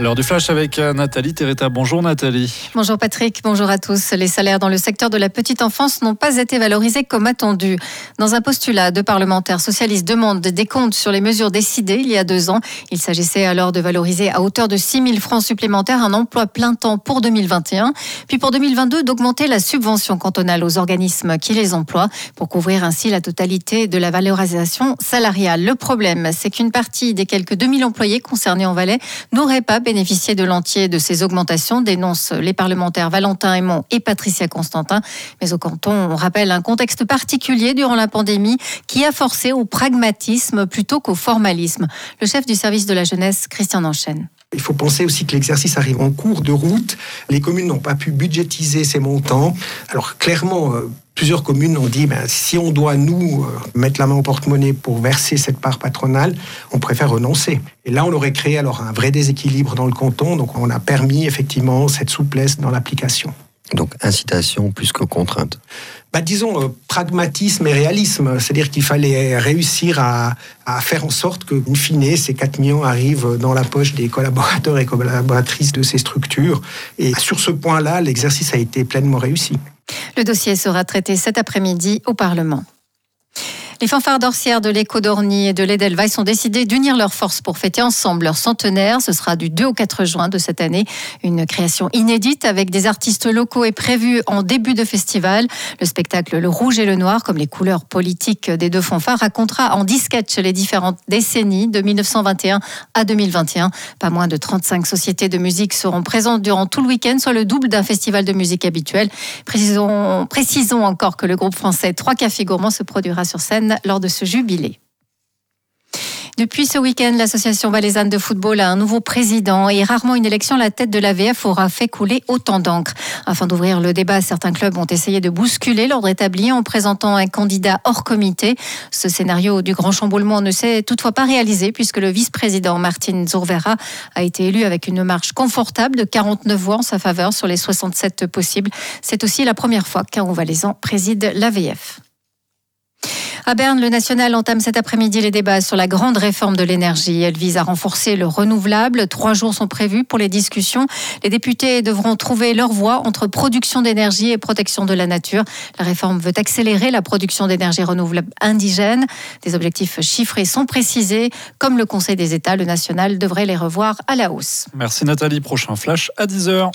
L'heure du flash avec euh, Nathalie Tereta. Bonjour Nathalie. Bonjour Patrick, bonjour à tous. Les salaires dans le secteur de la petite enfance n'ont pas été valorisés comme attendu. Dans un postulat, deux parlementaires socialistes demandent des comptes sur les mesures décidées il y a deux ans. Il s'agissait alors de valoriser à hauteur de 6 000 francs supplémentaires un emploi plein temps pour 2021, puis pour 2022 d'augmenter la subvention cantonale aux organismes qui les emploient pour couvrir ainsi la totalité de la valorisation salariale. Le problème, c'est qu'une partie des quelques 2000 employés concernés en Valais n'auraient pas bénéficier de l'entier de ces augmentations, dénoncent les parlementaires Valentin Aymon et Patricia Constantin. Mais au canton, on rappelle un contexte particulier durant la pandémie qui a forcé au pragmatisme plutôt qu'au formalisme. Le chef du service de la jeunesse, Christian Enchaîne. Il faut penser aussi que l'exercice arrive en cours de route. Les communes n'ont pas pu budgétiser ces montants. Alors clairement, euh, plusieurs communes ont dit, ben, si on doit nous euh, mettre la main au porte-monnaie pour verser cette part patronale, on préfère renoncer. Et là, on aurait créé alors un vrai déséquilibre dans le canton. Donc on a permis effectivement cette souplesse dans l'application. Donc incitation plus que contrainte bah, disons, euh, pragmatisme et réalisme. C'est-à-dire qu'il fallait réussir à, à, faire en sorte que, in fine, ces 4 millions arrivent dans la poche des collaborateurs et collaboratrices de ces structures. Et sur ce point-là, l'exercice a été pleinement réussi. Le dossier sera traité cet après-midi au Parlement. Les fanfares d'Orsières de l'Écho d'Orny et de l'Edelweiss ont décidé d'unir leurs forces pour fêter ensemble leur centenaire. Ce sera du 2 au 4 juin de cette année. Une création inédite avec des artistes locaux est prévue en début de festival. Le spectacle Le Rouge et le Noir, comme les couleurs politiques des deux fanfares, racontera en 10 sketchs les différentes décennies de 1921 à 2021. Pas moins de 35 sociétés de musique seront présentes durant tout le week-end, soit le double d'un festival de musique habituel. Précisons, précisons encore que le groupe français Trois Cafés Gourmands se produira sur scène lors de ce jubilé. Depuis ce week-end, l'association valaisanne de football a un nouveau président et rarement une élection à la tête de l'AVF aura fait couler autant d'encre. Afin d'ouvrir le débat, certains clubs ont essayé de bousculer l'ordre établi en présentant un candidat hors comité. Ce scénario du grand chamboulement ne s'est toutefois pas réalisé puisque le vice-président Martin Zurvera a été élu avec une marge confortable de 49 voix en sa faveur sur les 67 possibles. C'est aussi la première fois qu'un Valaisan préside l'AVF. À Berne, le national entame cet après-midi les débats sur la grande réforme de l'énergie. Elle vise à renforcer le renouvelable. Trois jours sont prévus pour les discussions. Les députés devront trouver leur voie entre production d'énergie et protection de la nature. La réforme veut accélérer la production d'énergie renouvelable indigène. Des objectifs chiffrés sont précisés. Comme le Conseil des États, le national devrait les revoir à la hausse. Merci Nathalie. Prochain flash à 10h.